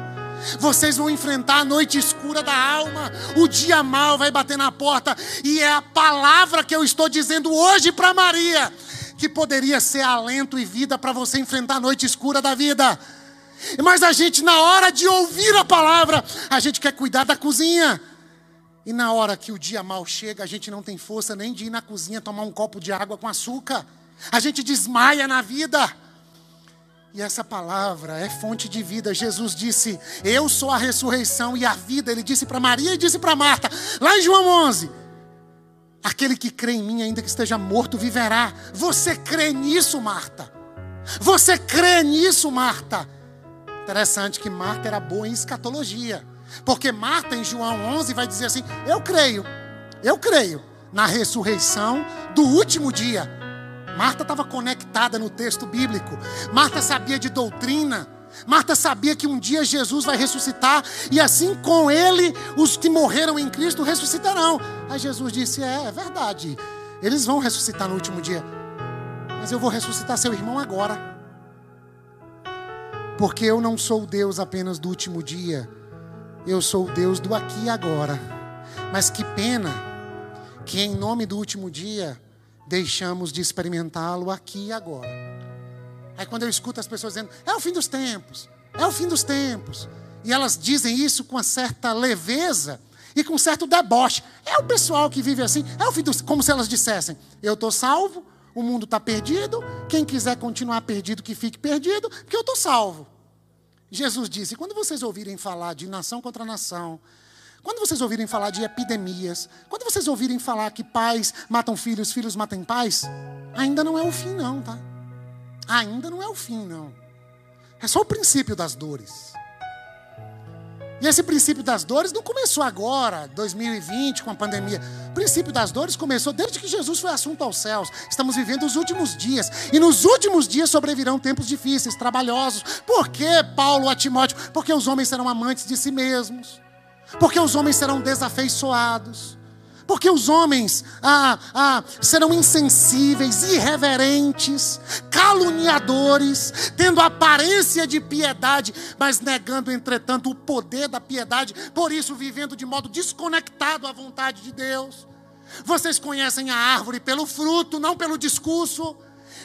Vocês vão enfrentar a noite escura da alma. O dia mal vai bater na porta. E é a palavra que eu estou dizendo hoje para Maria que poderia ser alento e vida para você enfrentar a noite escura da vida. Mas a gente, na hora de ouvir a palavra, a gente quer cuidar da cozinha. E na hora que o dia mal chega, a gente não tem força nem de ir na cozinha tomar um copo de água com açúcar. A gente desmaia na vida. E essa palavra é fonte de vida. Jesus disse: Eu sou a ressurreição e a vida. Ele disse para Maria e disse para Marta, lá em João 11: Aquele que crê em mim, ainda que esteja morto, viverá. Você crê nisso, Marta? Você crê nisso, Marta? Interessante que Marta era boa em escatologia. Porque Marta, em João 11, vai dizer assim: Eu creio, eu creio na ressurreição do último dia. Marta estava conectada no texto bíblico. Marta sabia de doutrina. Marta sabia que um dia Jesus vai ressuscitar e assim com ele os que morreram em Cristo ressuscitarão. Aí Jesus disse: É, é verdade. Eles vão ressuscitar no último dia. Mas eu vou ressuscitar seu irmão agora. Porque eu não sou o Deus apenas do último dia, eu sou o Deus do aqui e agora. Mas que pena que em nome do último dia deixamos de experimentá-lo aqui e agora. Aí quando eu escuto as pessoas dizendo, é o fim dos tempos, é o fim dos tempos, e elas dizem isso com uma certa leveza e com certo deboche. É o pessoal que vive assim, é o fim dos, como se elas dissessem, eu estou salvo, o mundo está perdido, quem quiser continuar perdido, que fique perdido, porque eu estou salvo. Jesus disse: quando vocês ouvirem falar de nação contra nação, quando vocês ouvirem falar de epidemias, quando vocês ouvirem falar que pais matam filhos, filhos matam pais, ainda não é o fim, não, tá? Ainda não é o fim, não. É só o princípio das dores. E esse princípio das dores não começou agora, 2020, com a pandemia. O princípio das dores começou desde que Jesus foi assunto aos céus. Estamos vivendo os últimos dias. E nos últimos dias sobrevirão tempos difíceis, trabalhosos. Por que, Paulo a Timóteo? Porque os homens serão amantes de si mesmos porque os homens serão desafeiçoados, porque os homens ah, ah, serão insensíveis, irreverentes, caluniadores, tendo aparência de piedade, mas negando, entretanto, o poder da piedade, por isso vivendo de modo desconectado à vontade de Deus. Vocês conhecem a árvore pelo fruto, não pelo discurso.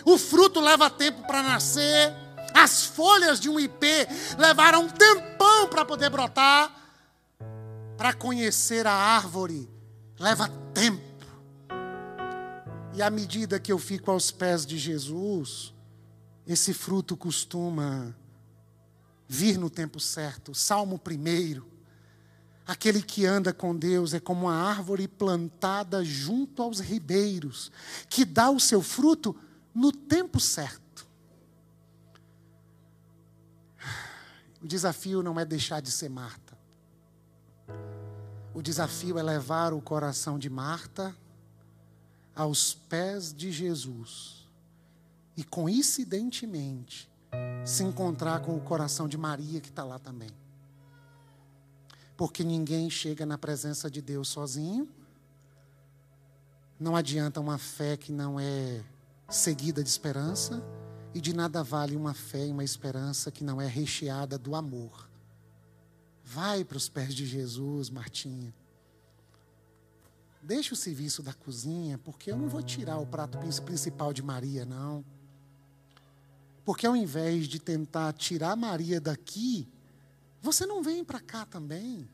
O fruto leva tempo para nascer. As folhas de um ipê levaram um tempão para poder brotar para conhecer a árvore leva tempo. E à medida que eu fico aos pés de Jesus, esse fruto costuma vir no tempo certo. Salmo 1. Aquele que anda com Deus é como uma árvore plantada junto aos ribeiros, que dá o seu fruto no tempo certo. O desafio não é deixar de ser Marta. O desafio é levar o coração de Marta aos pés de Jesus e, coincidentemente, se encontrar com o coração de Maria que está lá também. Porque ninguém chega na presença de Deus sozinho. Não adianta uma fé que não é seguida de esperança, e de nada vale uma fé e uma esperança que não é recheada do amor. Vai para os pés de Jesus, Martinha. Deixa o serviço da cozinha, porque eu não vou tirar o prato principal de Maria, não. Porque ao invés de tentar tirar Maria daqui, você não vem para cá também.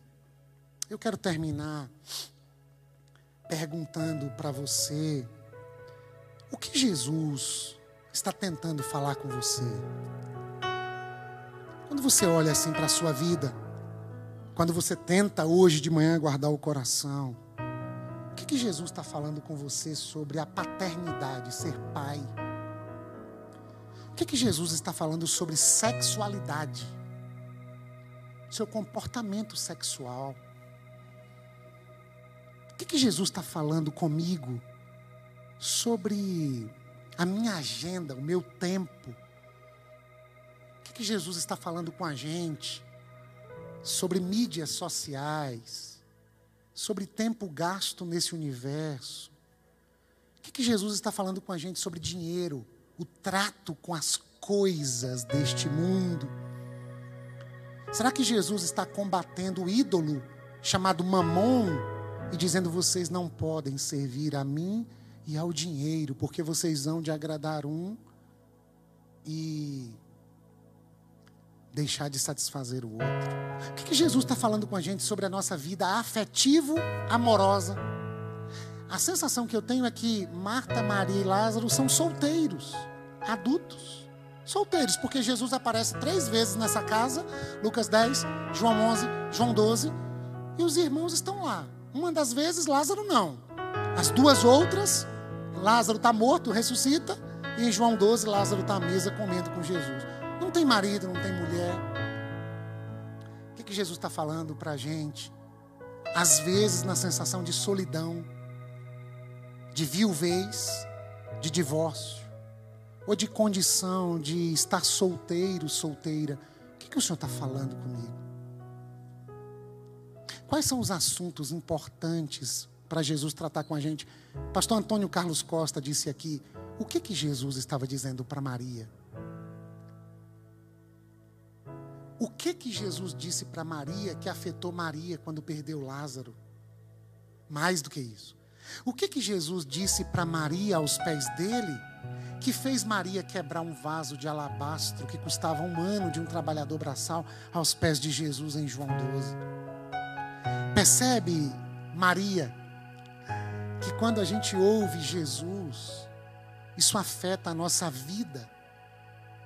Eu quero terminar perguntando para você o que Jesus está tentando falar com você. Quando você olha assim para a sua vida, quando você tenta hoje de manhã guardar o coração, o que, que Jesus está falando com você sobre a paternidade, ser pai? O que, que Jesus está falando sobre sexualidade? Seu comportamento sexual. O que, que Jesus está falando comigo sobre a minha agenda, o meu tempo? O que, que Jesus está falando com a gente sobre mídias sociais, sobre tempo gasto nesse universo. O que, que Jesus está falando com a gente sobre dinheiro, o trato com as coisas deste mundo? Será que Jesus está combatendo o ídolo chamado Mamon e dizendo vocês não podem servir a mim e ao dinheiro, porque vocês vão de agradar um e deixar de satisfazer o outro. O que, que Jesus está falando com a gente sobre a nossa vida afetivo-amorosa? A sensação que eu tenho é que Marta, Maria e Lázaro são solteiros, adultos. Solteiros, porque Jesus aparece três vezes nessa casa, Lucas 10, João 11, João 12, e os irmãos estão lá. Uma das vezes, Lázaro não. As duas outras, Lázaro está morto, ressuscita, e em João 12, Lázaro está à mesa comendo com Jesus. Tem marido, não tem mulher. O que, que Jesus está falando para a gente? Às vezes, na sensação de solidão, de viuvez, de divórcio, ou de condição de estar solteiro, solteira. O que, que o Senhor está falando comigo? Quais são os assuntos importantes para Jesus tratar com a gente? Pastor Antônio Carlos Costa disse aqui: o que, que Jesus estava dizendo para Maria? O que que Jesus disse para Maria que afetou Maria quando perdeu Lázaro? Mais do que isso. O que que Jesus disse para Maria aos pés dele? Que fez Maria quebrar um vaso de alabastro que custava um ano de um trabalhador braçal aos pés de Jesus em João 12. Percebe, Maria, que quando a gente ouve Jesus, isso afeta a nossa vida,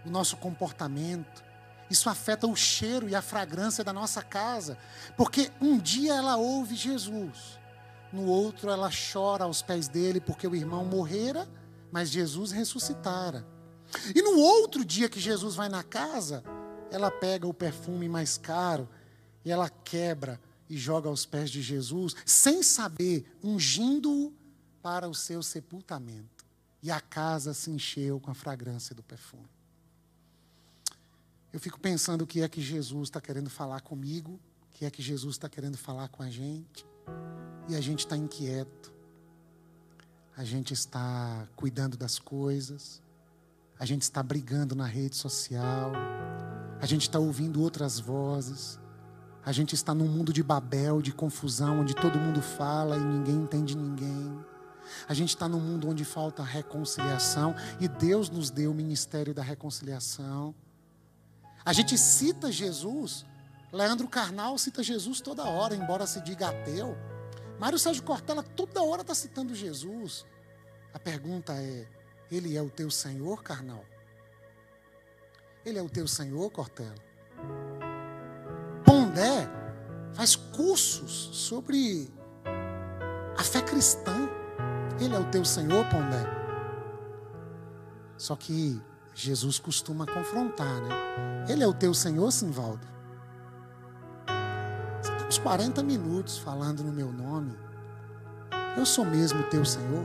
o nosso comportamento, isso afeta o cheiro e a fragrância da nossa casa, porque um dia ela ouve Jesus, no outro ela chora aos pés dele porque o irmão morrera, mas Jesus ressuscitara. E no outro dia que Jesus vai na casa, ela pega o perfume mais caro e ela quebra e joga aos pés de Jesus, sem saber, ungindo-o para o seu sepultamento. E a casa se encheu com a fragrância do perfume. Eu fico pensando o que é que Jesus está querendo falar comigo, o que é que Jesus está querendo falar com a gente. E a gente está inquieto, a gente está cuidando das coisas, a gente está brigando na rede social, a gente está ouvindo outras vozes, a gente está num mundo de Babel, de confusão, onde todo mundo fala e ninguém entende ninguém. A gente está num mundo onde falta reconciliação. E Deus nos deu o ministério da reconciliação. A gente cita Jesus, Leandro Carnal cita Jesus toda hora, embora se diga ateu. Mário Sérgio Cortella toda hora está citando Jesus. A pergunta é: Ele é o teu Senhor, carnal? Ele é o teu Senhor, Cortella? Pondé faz cursos sobre a fé cristã. Ele é o teu Senhor, Pondé? Só que Jesus costuma confrontar, né? Ele é o teu Senhor, Simvaldo? uns 40 minutos falando no meu nome. Eu sou mesmo teu Senhor?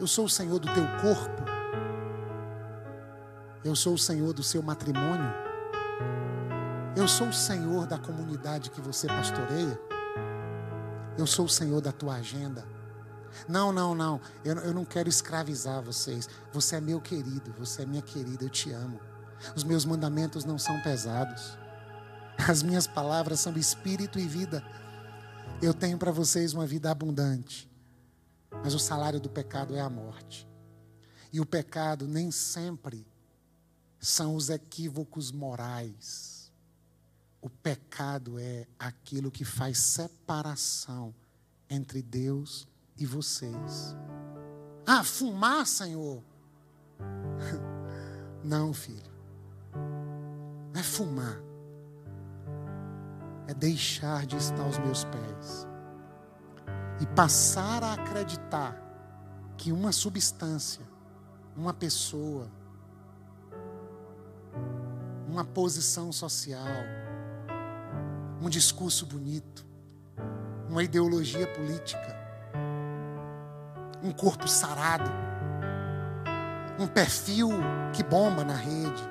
Eu sou o Senhor do teu corpo? Eu sou o Senhor do seu matrimônio? Eu sou o Senhor da comunidade que você pastoreia? Eu sou o Senhor da tua agenda? Não, não, não. Eu, eu não quero escravizar vocês. Você é meu querido, você é minha querida, eu te amo. Os meus mandamentos não são pesados. As minhas palavras são espírito e vida. Eu tenho para vocês uma vida abundante. Mas o salário do pecado é a morte. E o pecado nem sempre são os equívocos morais. O pecado é aquilo que faz separação entre Deus e vocês. Ah, fumar, Senhor? Não, filho. Não é fumar é deixar de estar aos meus pés e passar a acreditar que uma substância, uma pessoa, uma posição social, um discurso bonito, uma ideologia política, um corpo sarado, um perfil que bomba na rede,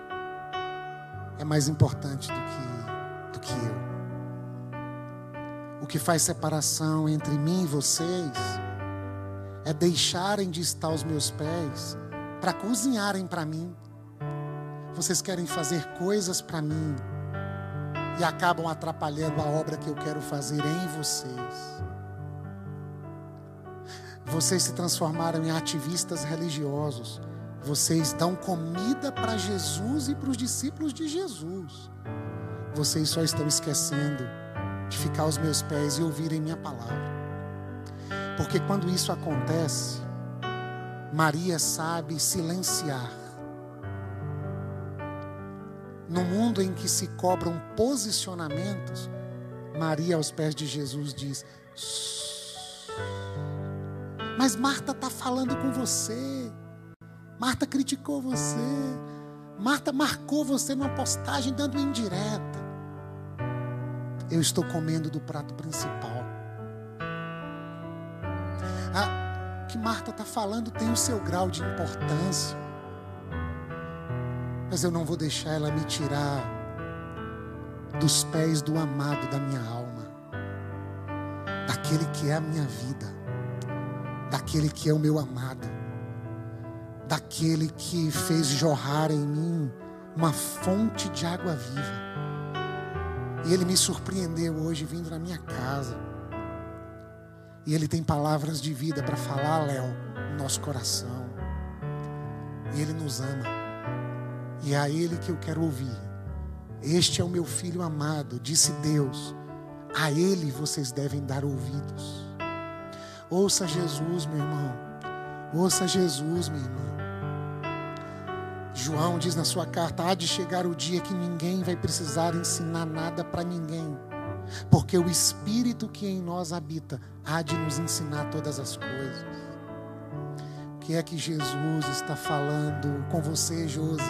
é mais importante do que, do que eu o que faz separação entre mim e vocês é deixarem de estar aos meus pés para cozinharem para mim. Vocês querem fazer coisas para mim e acabam atrapalhando a obra que eu quero fazer em vocês. Vocês se transformaram em ativistas religiosos. Vocês dão comida para Jesus e para os discípulos de Jesus. Vocês só estão esquecendo de ficar aos meus pés e ouvirem minha palavra. Porque quando isso acontece, Maria sabe silenciar. No mundo em que se cobram posicionamentos, Maria aos pés de Jesus diz: Mas Marta está falando com você. Marta criticou você. Marta marcou você numa postagem dando indireta eu estou comendo do prato principal. Ah, o que Marta está falando tem o seu grau de importância. Mas eu não vou deixar ela me tirar dos pés do amado da minha alma, daquele que é a minha vida, daquele que é o meu amado, daquele que fez jorrar em mim uma fonte de água viva. E ele me surpreendeu hoje vindo na minha casa. E Ele tem palavras de vida para falar, Léo, no nosso coração. E Ele nos ama. E é a Ele que eu quero ouvir. Este é o meu filho amado, disse Deus. A Ele vocês devem dar ouvidos. Ouça Jesus, meu irmão. Ouça Jesus, minha irmã. João diz na sua carta: há de chegar o dia que ninguém vai precisar ensinar nada para ninguém, porque o Espírito que em nós habita há de nos ensinar todas as coisas. O que é que Jesus está falando com você, Josi?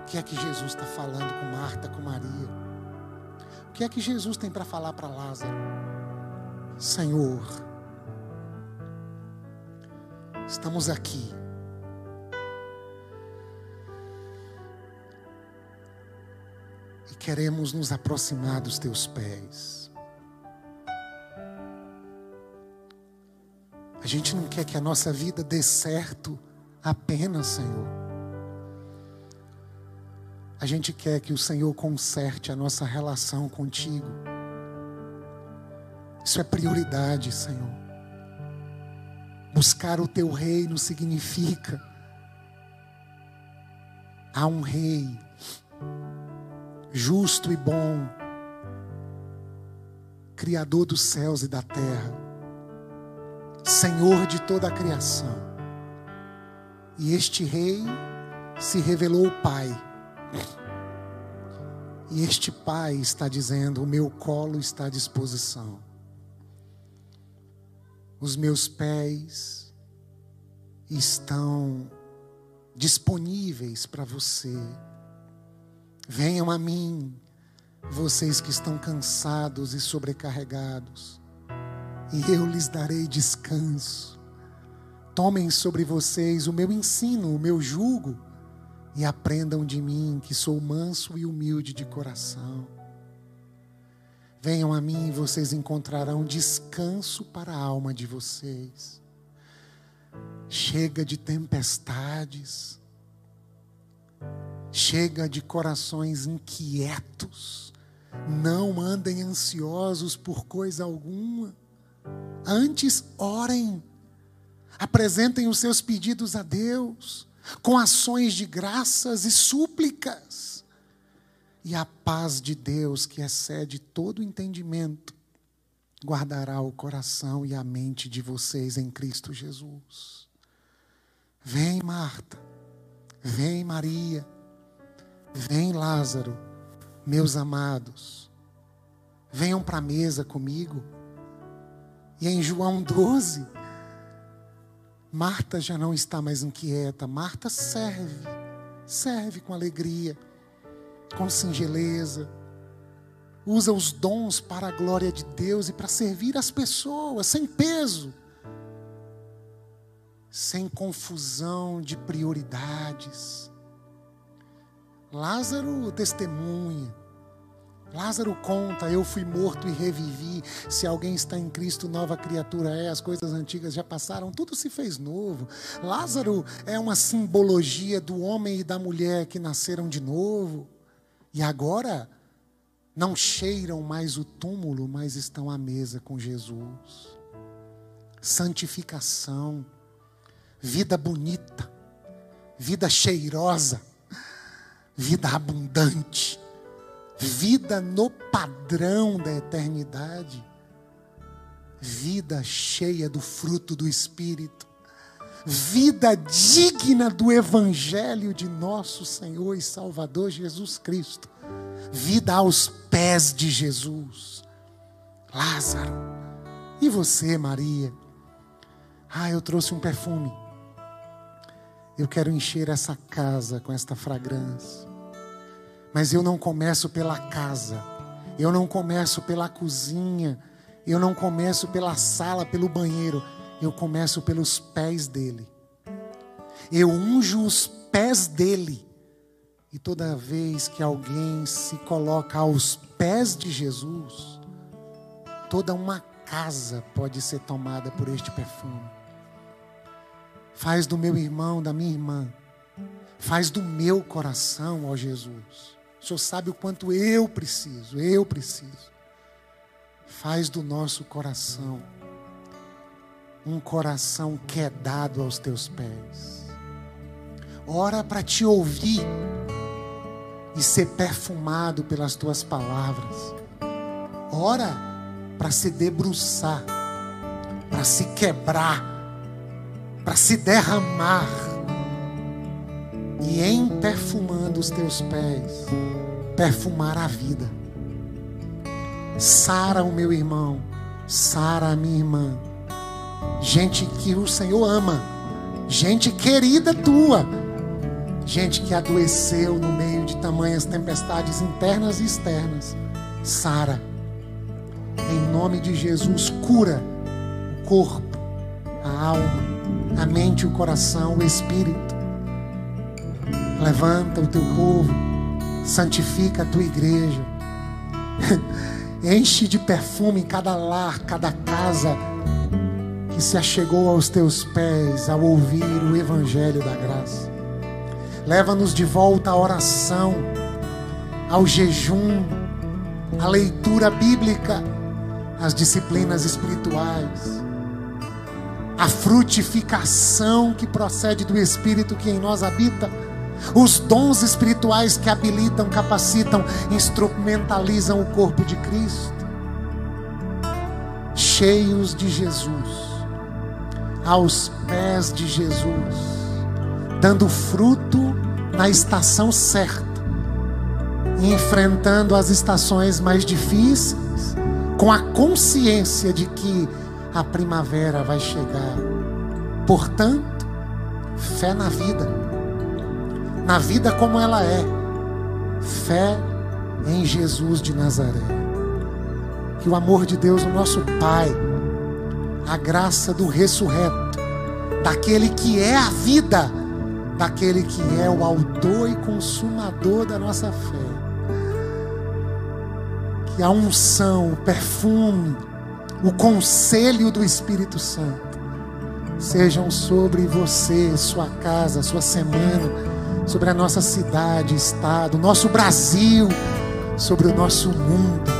O que é que Jesus está falando com Marta, com Maria? O que é que Jesus tem para falar para Lázaro? Senhor, estamos aqui queremos nos aproximar dos teus pés. A gente não quer que a nossa vida dê certo apenas, Senhor. A gente quer que o Senhor conserte a nossa relação contigo. Isso é prioridade, Senhor. Buscar o teu reino significa há um rei justo e bom, Criador dos céus e da terra, Senhor de toda a criação. E este Rei se revelou Pai. E este Pai está dizendo: O meu colo está à disposição, os meus pés estão disponíveis para você Venham a mim, vocês que estão cansados e sobrecarregados, e eu lhes darei descanso. Tomem sobre vocês o meu ensino, o meu jugo, e aprendam de mim, que sou manso e humilde de coração. Venham a mim e vocês encontrarão descanso para a alma de vocês. Chega de tempestades Chega de corações inquietos. Não andem ansiosos por coisa alguma. Antes, orem. Apresentem os seus pedidos a Deus com ações de graças e súplicas. E a paz de Deus, que excede todo entendimento, guardará o coração e a mente de vocês em Cristo Jesus. Vem, Marta. Vem, Maria. Vem, Lázaro, meus amados, venham para a mesa comigo. E em João 12, Marta já não está mais inquieta, Marta serve, serve com alegria, com singeleza, usa os dons para a glória de Deus e para servir as pessoas, sem peso, sem confusão de prioridades Lázaro testemunha. Lázaro conta, eu fui morto e revivi. Se alguém está em Cristo, nova criatura é, as coisas antigas já passaram, tudo se fez novo. Lázaro é uma simbologia do homem e da mulher que nasceram de novo. E agora não cheiram mais o túmulo, mas estão à mesa com Jesus. Santificação, vida bonita, vida cheirosa vida abundante, vida no padrão da eternidade, vida cheia do fruto do Espírito, vida digna do Evangelho de nosso Senhor e Salvador Jesus Cristo, vida aos pés de Jesus. Lázaro, e você, Maria? Ah, eu trouxe um perfume. Eu quero encher essa casa com esta fragrância. Mas eu não começo pela casa, eu não começo pela cozinha, eu não começo pela sala, pelo banheiro, eu começo pelos pés dele. Eu unjo os pés dele. E toda vez que alguém se coloca aos pés de Jesus, toda uma casa pode ser tomada por este perfume. Faz do meu irmão, da minha irmã, faz do meu coração, ó Jesus. O Senhor sabe o quanto eu preciso, eu preciso. Faz do nosso coração um coração quedado aos teus pés. Ora para te ouvir e ser perfumado pelas tuas palavras. Ora para se debruçar, para se quebrar, para se derramar. E em perfumando os teus pés, perfumar a vida. Sara o meu irmão, Sara a minha irmã. Gente que o Senhor ama, gente querida tua, gente que adoeceu no meio de tamanhas tempestades internas e externas. Sara, em nome de Jesus, cura o corpo, a alma, a mente, o coração, o espírito. Levanta o teu povo, santifica a tua igreja. Enche de perfume cada lar, cada casa que se achegou aos teus pés ao ouvir o Evangelho da graça. Leva-nos de volta à oração, ao jejum, à leitura bíblica, às disciplinas espirituais, à frutificação que procede do Espírito que em nós habita os dons espirituais que habilitam, capacitam, instrumentalizam o corpo de Cristo. Cheios de Jesus, aos pés de Jesus, dando fruto na estação certa, enfrentando as estações mais difíceis, com a consciência de que a primavera vai chegar. Portanto, fé na vida na vida como ela é. Fé em Jesus de Nazaré. Que o amor de Deus, o nosso Pai, a graça do ressurreto, daquele que é a vida, daquele que é o autor e consumador da nossa fé. Que a unção, o perfume, o conselho do Espírito Santo sejam sobre você, sua casa, sua semana sobre a nossa cidade, estado, nosso Brasil, sobre o nosso mundo